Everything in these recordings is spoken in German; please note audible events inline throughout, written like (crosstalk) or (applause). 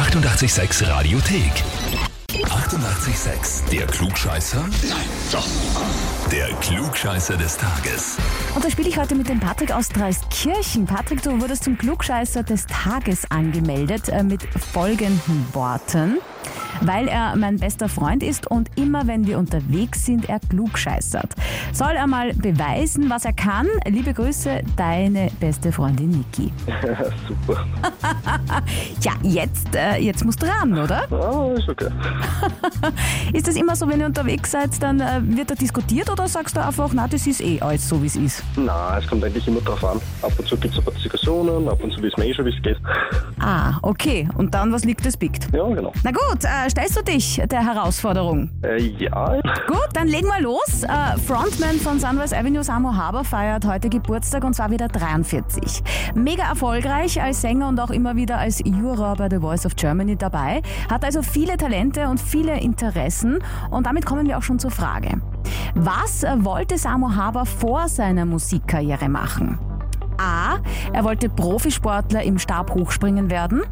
886 Radiothek. 88,6. Der Klugscheißer? Nein, doch. Der Klugscheißer des Tages. Und da spiele ich heute mit dem Patrick aus Dreiskirchen. Patrick, du wurdest zum Klugscheißer des Tages angemeldet äh, mit folgenden Worten. Weil er mein bester Freund ist und immer wenn wir unterwegs sind, er klugscheißert. Soll er mal beweisen, was er kann? Liebe Grüße, deine beste Freundin Niki. (laughs) Super. (laughs) Ja, jetzt, äh, jetzt musst du ran, oder? Ah, ist okay. (laughs) Ist das immer so, wenn ihr unterwegs seid, dann äh, wird da diskutiert oder sagst du einfach, na, das ist eh alles so, wie es ist? Nein, es kommt eigentlich immer drauf an. Ab und zu gibt es ein paar Diskussionen, ab und zu wissen wir eh schon, wie es geht. Ah, okay. Und dann, was liegt, das biegt. Ja, genau. Na gut, äh, stellst du dich der Herausforderung? Äh, ja, Gut, dann legen wir los. Äh, Frontman von Sunrise Avenue, Samo Haber, feiert heute Geburtstag und zwar wieder 43. Mega erfolgreich als Sänger und auch immer wieder als Juror bei The Voice of Germany dabei. Hat also viele Talente und viele Interessen und damit kommen wir auch schon zur Frage. Was äh, wollte Samo Haber vor seiner Musikkarriere machen? A. Er wollte Profisportler im Stabhochspringen werden.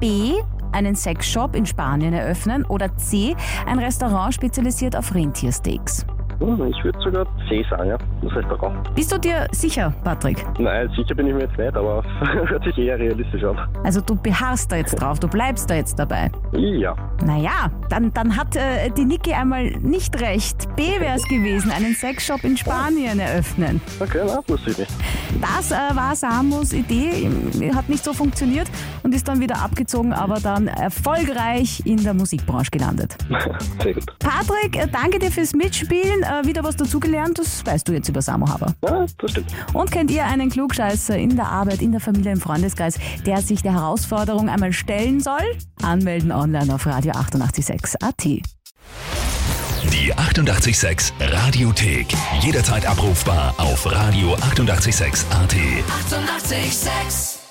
B. Einen Sexshop in Spanien eröffnen. Oder C. Ein Restaurant spezialisiert auf Rentiersteaks. Hm, ich würde sogar C sagen, ja. Das Restaurant. Bist du dir sicher, Patrick? Nein, sicher bin ich mir jetzt nicht, aber (laughs) hört sich eher realistisch an. Also du beharrst da jetzt drauf, du bleibst da jetzt dabei. Ja. Naja, dann, dann hat äh, die Niki einmal nicht recht. B wäre es gewesen, einen Sexshop in Spanien eröffnen. Okay, na, wusste ich nicht. Das äh, war Samus Idee, hat nicht so funktioniert und ist dann wieder abgezogen, aber dann erfolgreich in der Musikbranche gelandet. (laughs) Sehr gut. Patrick, äh, danke dir fürs Mitspielen. Äh, wieder was dazugelernt, das weißt du jetzt über Samo Haber. Ja, das stimmt. Und kennt ihr einen Klugscheißer in der Arbeit, in der Familie, im Freundeskreis, der sich der Herausforderung einmal stellen soll? Anmelden online auf radio 886 AT. Die 88,6 Radiothek. Jederzeit abrufbar auf radio886.at. 88,6. Eighty-eight, sex.